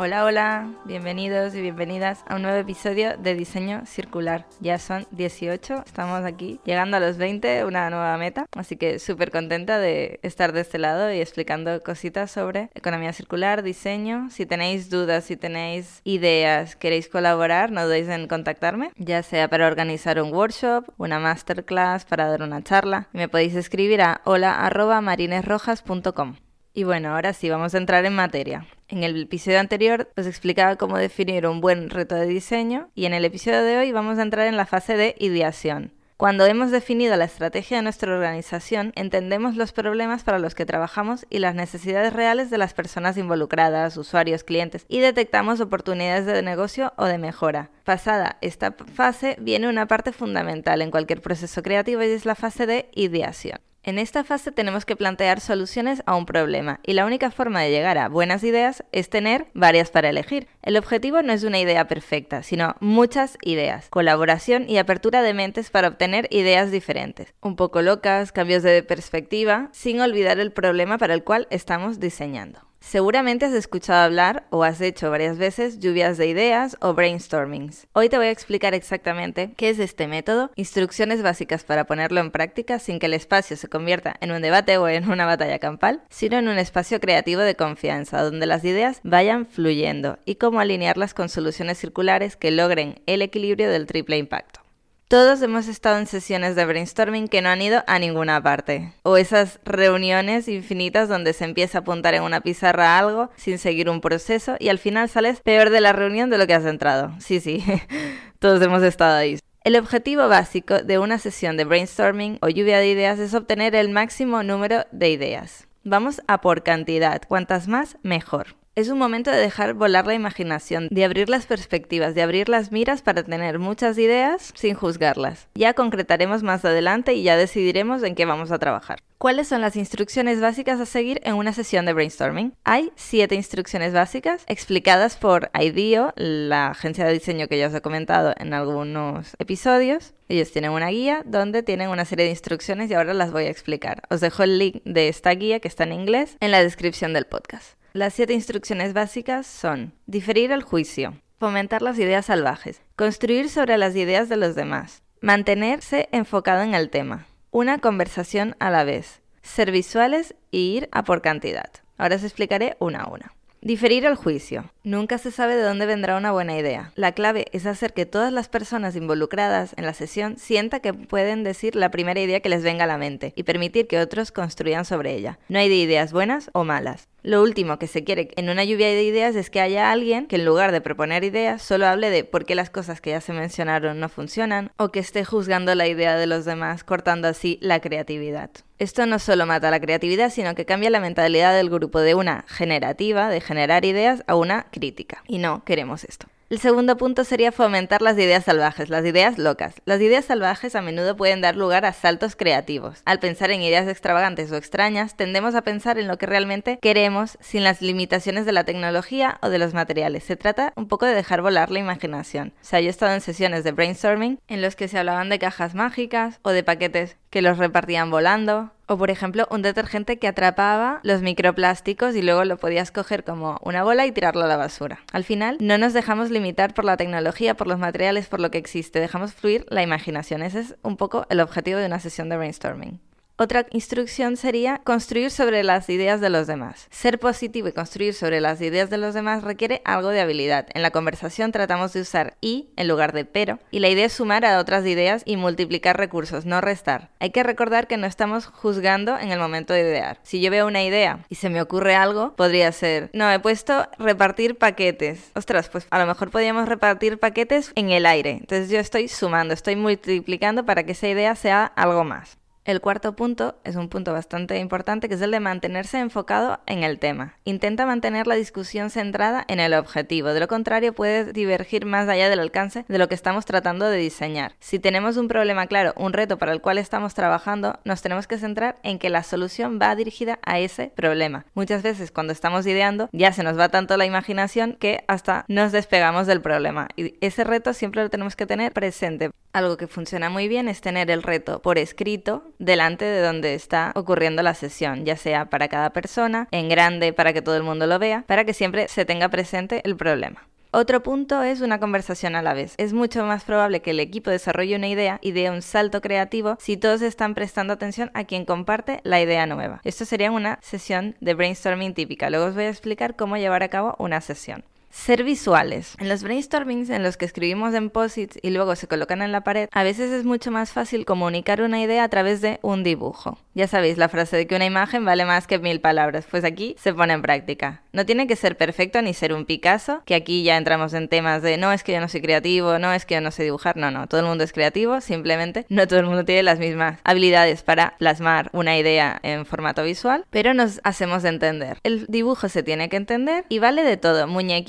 Hola, hola, bienvenidos y bienvenidas a un nuevo episodio de Diseño Circular. Ya son 18, estamos aquí llegando a los 20, una nueva meta, así que súper contenta de estar de este lado y explicando cositas sobre economía circular, diseño. Si tenéis dudas, si tenéis ideas, queréis colaborar, no dudéis en contactarme, ya sea para organizar un workshop, una masterclass, para dar una charla. Me podéis escribir a hola.marinesrojas.com. Y bueno, ahora sí, vamos a entrar en materia. En el episodio anterior os explicaba cómo definir un buen reto de diseño y en el episodio de hoy vamos a entrar en la fase de ideación. Cuando hemos definido la estrategia de nuestra organización, entendemos los problemas para los que trabajamos y las necesidades reales de las personas involucradas, usuarios, clientes, y detectamos oportunidades de negocio o de mejora. Pasada esta fase, viene una parte fundamental en cualquier proceso creativo y es la fase de ideación. En esta fase tenemos que plantear soluciones a un problema y la única forma de llegar a buenas ideas es tener varias para elegir. El objetivo no es una idea perfecta, sino muchas ideas, colaboración y apertura de mentes para obtener ideas diferentes, un poco locas, cambios de perspectiva, sin olvidar el problema para el cual estamos diseñando. Seguramente has escuchado hablar o has hecho varias veces lluvias de ideas o brainstormings. Hoy te voy a explicar exactamente qué es este método, instrucciones básicas para ponerlo en práctica sin que el espacio se convierta en un debate o en una batalla campal, sino en un espacio creativo de confianza donde las ideas vayan fluyendo y cómo alinearlas con soluciones circulares que logren el equilibrio del triple impacto. Todos hemos estado en sesiones de brainstorming que no han ido a ninguna parte. O esas reuniones infinitas donde se empieza a apuntar en una pizarra algo sin seguir un proceso y al final sales peor de la reunión de lo que has entrado. Sí, sí, todos hemos estado ahí. El objetivo básico de una sesión de brainstorming o lluvia de ideas es obtener el máximo número de ideas. Vamos a por cantidad, cuantas más, mejor. Es un momento de dejar volar la imaginación, de abrir las perspectivas, de abrir las miras para tener muchas ideas sin juzgarlas. Ya concretaremos más adelante y ya decidiremos en qué vamos a trabajar. ¿Cuáles son las instrucciones básicas a seguir en una sesión de brainstorming? Hay siete instrucciones básicas explicadas por IDEO, la agencia de diseño que ya os he comentado en algunos episodios. Ellos tienen una guía donde tienen una serie de instrucciones y ahora las voy a explicar. Os dejo el link de esta guía que está en inglés en la descripción del podcast. Las siete instrucciones básicas son diferir el juicio, fomentar las ideas salvajes, construir sobre las ideas de los demás, mantenerse enfocado en el tema, una conversación a la vez, ser visuales y ir a por cantidad. Ahora os explicaré una a una. Diferir el juicio. Nunca se sabe de dónde vendrá una buena idea. La clave es hacer que todas las personas involucradas en la sesión sientan que pueden decir la primera idea que les venga a la mente y permitir que otros construyan sobre ella. No hay de ideas buenas o malas. Lo último que se quiere en una lluvia de ideas es que haya alguien que en lugar de proponer ideas solo hable de por qué las cosas que ya se mencionaron no funcionan o que esté juzgando la idea de los demás, cortando así la creatividad. Esto no solo mata la creatividad, sino que cambia la mentalidad del grupo de una generativa, de generar ideas, a una crítica. Y no queremos esto. El segundo punto sería fomentar las ideas salvajes, las ideas locas. Las ideas salvajes a menudo pueden dar lugar a saltos creativos. Al pensar en ideas extravagantes o extrañas, tendemos a pensar en lo que realmente queremos sin las limitaciones de la tecnología o de los materiales. Se trata un poco de dejar volar la imaginación. O sea, yo he estado en sesiones de brainstorming en los que se hablaban de cajas mágicas o de paquetes que los repartían volando o por ejemplo, un detergente que atrapaba los microplásticos y luego lo podías coger como una bola y tirarlo a la basura. Al final, no nos dejamos limitar por la tecnología, por los materiales, por lo que existe. Dejamos fluir la imaginación. Ese es un poco el objetivo de una sesión de brainstorming. Otra instrucción sería construir sobre las ideas de los demás. Ser positivo y construir sobre las ideas de los demás requiere algo de habilidad. En la conversación tratamos de usar y en lugar de pero, y la idea es sumar a otras ideas y multiplicar recursos, no restar. Hay que recordar que no estamos juzgando en el momento de idear. Si yo veo una idea y se me ocurre algo, podría ser, no, he puesto repartir paquetes. Ostras, pues a lo mejor podríamos repartir paquetes en el aire. Entonces yo estoy sumando, estoy multiplicando para que esa idea sea algo más. El cuarto punto es un punto bastante importante que es el de mantenerse enfocado en el tema. Intenta mantener la discusión centrada en el objetivo, de lo contrario puede divergir más allá del alcance de lo que estamos tratando de diseñar. Si tenemos un problema claro, un reto para el cual estamos trabajando, nos tenemos que centrar en que la solución va dirigida a ese problema. Muchas veces cuando estamos ideando ya se nos va tanto la imaginación que hasta nos despegamos del problema y ese reto siempre lo tenemos que tener presente. Algo que funciona muy bien es tener el reto por escrito delante de donde está ocurriendo la sesión, ya sea para cada persona, en grande para que todo el mundo lo vea, para que siempre se tenga presente el problema. Otro punto es una conversación a la vez. Es mucho más probable que el equipo desarrolle una idea y dé un salto creativo si todos están prestando atención a quien comparte la idea nueva. Esto sería una sesión de brainstorming típica. Luego os voy a explicar cómo llevar a cabo una sesión. Ser visuales. En los brainstormings en los que escribimos en posits y luego se colocan en la pared, a veces es mucho más fácil comunicar una idea a través de un dibujo. Ya sabéis la frase de que una imagen vale más que mil palabras, pues aquí se pone en práctica. No tiene que ser perfecto ni ser un Picasso, que aquí ya entramos en temas de no es que yo no soy creativo, no es que yo no sé dibujar, no, no, todo el mundo es creativo, simplemente no todo el mundo tiene las mismas habilidades para plasmar una idea en formato visual, pero nos hacemos entender. El dibujo se tiene que entender y vale de todo,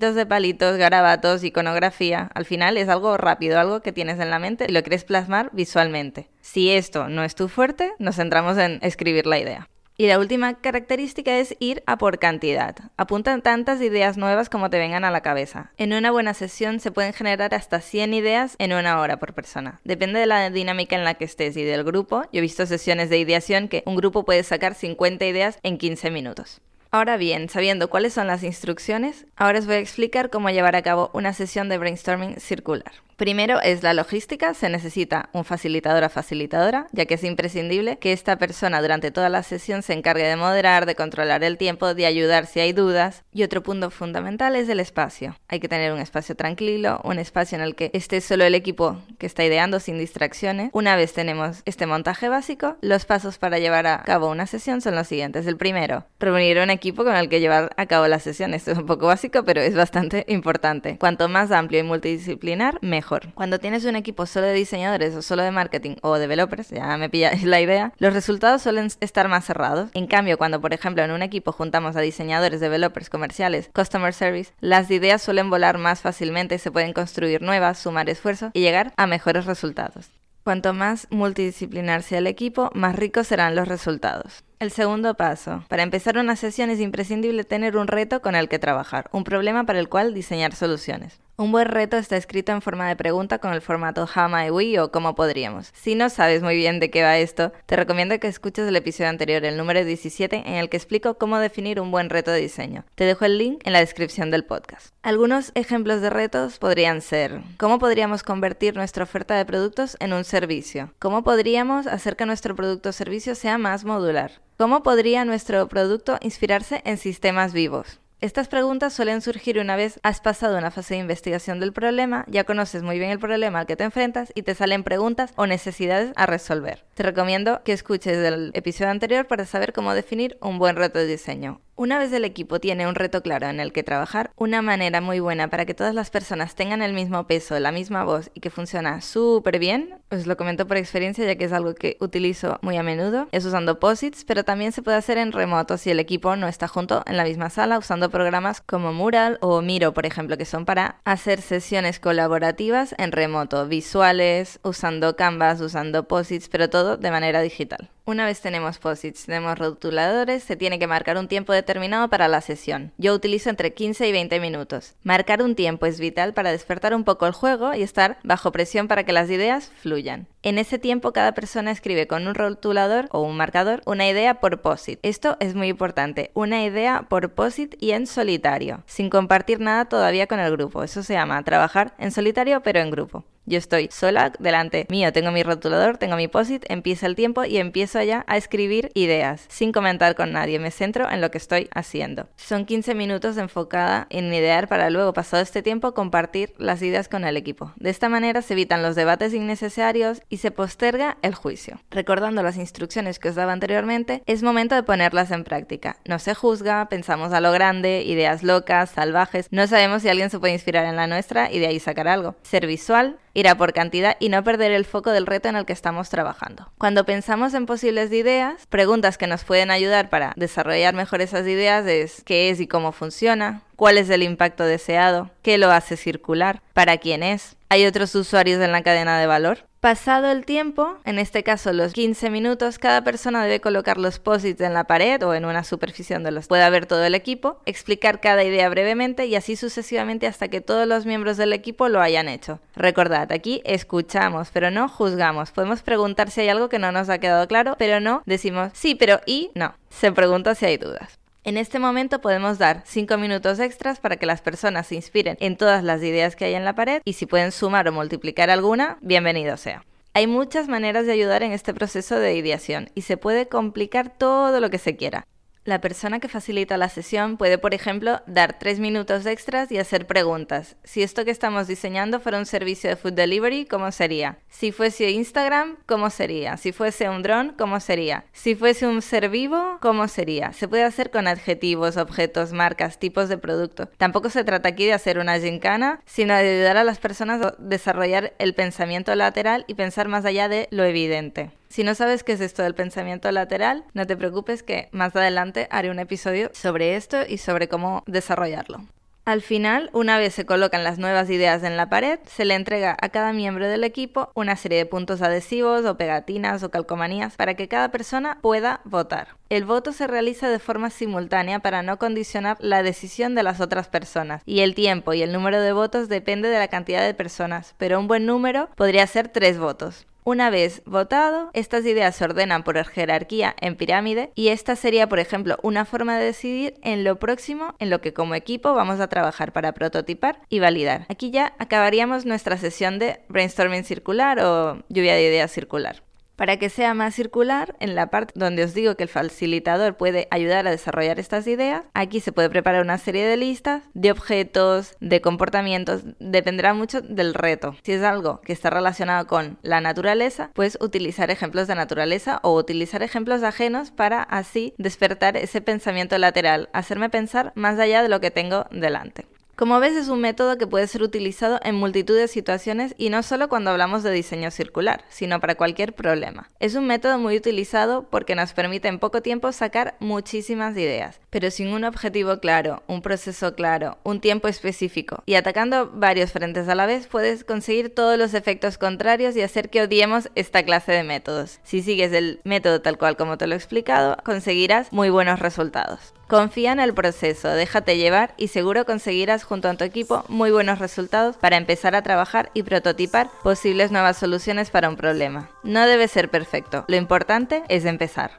de palitos, garabatos, iconografía. Al final es algo rápido, algo que tienes en la mente y lo quieres plasmar visualmente. Si esto no es tu fuerte, nos centramos en escribir la idea. Y la última característica es ir a por cantidad. Apunta tantas ideas nuevas como te vengan a la cabeza. En una buena sesión se pueden generar hasta 100 ideas en una hora por persona. Depende de la dinámica en la que estés y del grupo. Yo he visto sesiones de ideación que un grupo puede sacar 50 ideas en 15 minutos. Ahora bien, sabiendo cuáles son las instrucciones, ahora os voy a explicar cómo llevar a cabo una sesión de brainstorming circular. Primero es la logística, se necesita un facilitador o facilitadora, ya que es imprescindible que esta persona durante toda la sesión se encargue de moderar, de controlar el tiempo, de ayudar si hay dudas. Y otro punto fundamental es el espacio. Hay que tener un espacio tranquilo, un espacio en el que esté solo el equipo que está ideando sin distracciones. Una vez tenemos este montaje básico, los pasos para llevar a cabo una sesión son los siguientes. El primero, reunir un equipo con el que llevar a cabo la sesión. Esto es un poco básico, pero es bastante importante. Cuanto más amplio y multidisciplinar, mejor. Cuando tienes un equipo solo de diseñadores o solo de marketing o developers, ya me pilláis la idea, los resultados suelen estar más cerrados. En cambio, cuando por ejemplo en un equipo juntamos a diseñadores, developers, comerciales, customer service, las ideas suelen volar más fácilmente, se pueden construir nuevas, sumar esfuerzo y llegar a mejores resultados. Cuanto más multidisciplinar sea el equipo, más ricos serán los resultados. El segundo paso. Para empezar una sesión es imprescindible tener un reto con el que trabajar, un problema para el cual diseñar soluciones. Un buen reto está escrito en forma de pregunta con el formato How might we o cómo podríamos. Si no sabes muy bien de qué va esto, te recomiendo que escuches el episodio anterior, el número 17, en el que explico cómo definir un buen reto de diseño. Te dejo el link en la descripción del podcast. Algunos ejemplos de retos podrían ser ¿Cómo podríamos convertir nuestra oferta de productos en un servicio? ¿Cómo podríamos hacer que nuestro producto o servicio sea más modular? ¿Cómo podría nuestro producto inspirarse en sistemas vivos? Estas preguntas suelen surgir una vez has pasado una fase de investigación del problema, ya conoces muy bien el problema al que te enfrentas y te salen preguntas o necesidades a resolver. Te recomiendo que escuches el episodio anterior para saber cómo definir un buen reto de diseño. Una vez el equipo tiene un reto claro en el que trabajar, una manera muy buena para que todas las personas tengan el mismo peso, la misma voz y que funciona súper bien, os lo comento por experiencia ya que es algo que utilizo muy a menudo, es usando posits, pero también se puede hacer en remoto si el equipo no está junto en la misma sala usando programas como Mural o Miro, por ejemplo, que son para hacer sesiones colaborativas en remoto, visuales, usando Canvas, usando posits, pero todo de manera digital. Una vez tenemos posits, tenemos rotuladores, se tiene que marcar un tiempo determinado para la sesión. Yo utilizo entre 15 y 20 minutos. Marcar un tiempo es vital para despertar un poco el juego y estar bajo presión para que las ideas fluyan. En ese tiempo cada persona escribe con un rotulador o un marcador una idea por POSIT. Esto es muy importante, una idea por POSIT y en solitario, sin compartir nada todavía con el grupo. Eso se llama trabajar en solitario pero en grupo. Yo estoy sola delante mío, tengo mi rotulador, tengo mi POSIT, empieza el tiempo y empiezo allá a escribir ideas, sin comentar con nadie, me centro en lo que estoy haciendo. Son 15 minutos enfocada en idear para luego, pasado este tiempo, compartir las ideas con el equipo. De esta manera se evitan los debates innecesarios y se posterga el juicio. Recordando las instrucciones que os daba anteriormente, es momento de ponerlas en práctica. No se juzga, pensamos a lo grande, ideas locas, salvajes, no sabemos si alguien se puede inspirar en la nuestra y de ahí sacar algo. Ser visual, ir a por cantidad y no perder el foco del reto en el que estamos trabajando. Cuando pensamos en posibles ideas, preguntas que nos pueden ayudar para desarrollar mejor esas ideas es qué es y cómo funciona, cuál es el impacto deseado, qué lo hace circular, para quién es. ¿Hay otros usuarios en la cadena de valor? Pasado el tiempo, en este caso los 15 minutos, cada persona debe colocar los posits en la pared o en una superficie donde los pueda ver todo el equipo, explicar cada idea brevemente y así sucesivamente hasta que todos los miembros del equipo lo hayan hecho. Recordad, aquí escuchamos, pero no juzgamos. Podemos preguntar si hay algo que no nos ha quedado claro, pero no decimos sí, pero y no. Se pregunta si hay dudas. En este momento podemos dar 5 minutos extras para que las personas se inspiren en todas las ideas que hay en la pared y si pueden sumar o multiplicar alguna, bienvenido sea. Hay muchas maneras de ayudar en este proceso de ideación y se puede complicar todo lo que se quiera. La persona que facilita la sesión puede, por ejemplo, dar tres minutos extras y hacer preguntas. Si esto que estamos diseñando fuera un servicio de food delivery, ¿cómo sería? Si fuese Instagram, ¿cómo sería? Si fuese un dron, ¿cómo sería? Si fuese un ser vivo, ¿cómo sería? Se puede hacer con adjetivos, objetos, marcas, tipos de producto. Tampoco se trata aquí de hacer una gincana, sino de ayudar a las personas a desarrollar el pensamiento lateral y pensar más allá de lo evidente. Si no sabes qué es esto del pensamiento lateral, no te preocupes que más adelante haré un episodio sobre esto y sobre cómo desarrollarlo. Al final, una vez se colocan las nuevas ideas en la pared, se le entrega a cada miembro del equipo una serie de puntos adhesivos o pegatinas o calcomanías para que cada persona pueda votar. El voto se realiza de forma simultánea para no condicionar la decisión de las otras personas y el tiempo y el número de votos depende de la cantidad de personas, pero un buen número podría ser tres votos. Una vez votado, estas ideas se ordenan por jerarquía en pirámide y esta sería, por ejemplo, una forma de decidir en lo próximo en lo que como equipo vamos a trabajar para prototipar y validar. Aquí ya acabaríamos nuestra sesión de brainstorming circular o lluvia de ideas circular. Para que sea más circular, en la parte donde os digo que el facilitador puede ayudar a desarrollar estas ideas, aquí se puede preparar una serie de listas de objetos, de comportamientos, dependerá mucho del reto. Si es algo que está relacionado con la naturaleza, pues utilizar ejemplos de naturaleza o utilizar ejemplos ajenos para así despertar ese pensamiento lateral, hacerme pensar más allá de lo que tengo delante. Como ves, es un método que puede ser utilizado en multitud de situaciones y no solo cuando hablamos de diseño circular, sino para cualquier problema. Es un método muy utilizado porque nos permite en poco tiempo sacar muchísimas ideas, pero sin un objetivo claro, un proceso claro, un tiempo específico y atacando varios frentes a la vez puedes conseguir todos los efectos contrarios y hacer que odiemos esta clase de métodos. Si sigues el método tal cual como te lo he explicado, conseguirás muy buenos resultados. Confía en el proceso, déjate llevar y seguro conseguirás junto a tu equipo muy buenos resultados para empezar a trabajar y prototipar posibles nuevas soluciones para un problema. No debe ser perfecto, lo importante es empezar.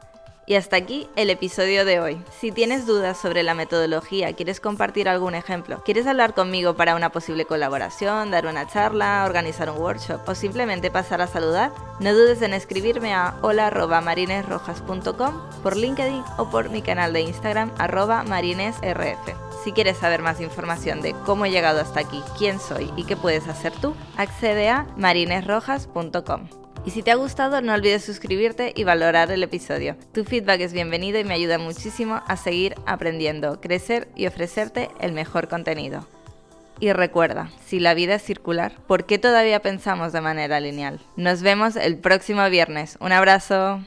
Y hasta aquí el episodio de hoy. Si tienes dudas sobre la metodología, quieres compartir algún ejemplo, quieres hablar conmigo para una posible colaboración, dar una charla, organizar un workshop o simplemente pasar a saludar, no dudes en escribirme a hola.marinesrojas.com por LinkedIn o por mi canal de Instagram arroba marinesrf. Si quieres saber más información de cómo he llegado hasta aquí, quién soy y qué puedes hacer tú, accede a marinesrojas.com. Y si te ha gustado, no olvides suscribirte y valorar el episodio. Tu feedback es bienvenido y me ayuda muchísimo a seguir aprendiendo, crecer y ofrecerte el mejor contenido. Y recuerda, si la vida es circular, ¿por qué todavía pensamos de manera lineal? Nos vemos el próximo viernes. Un abrazo.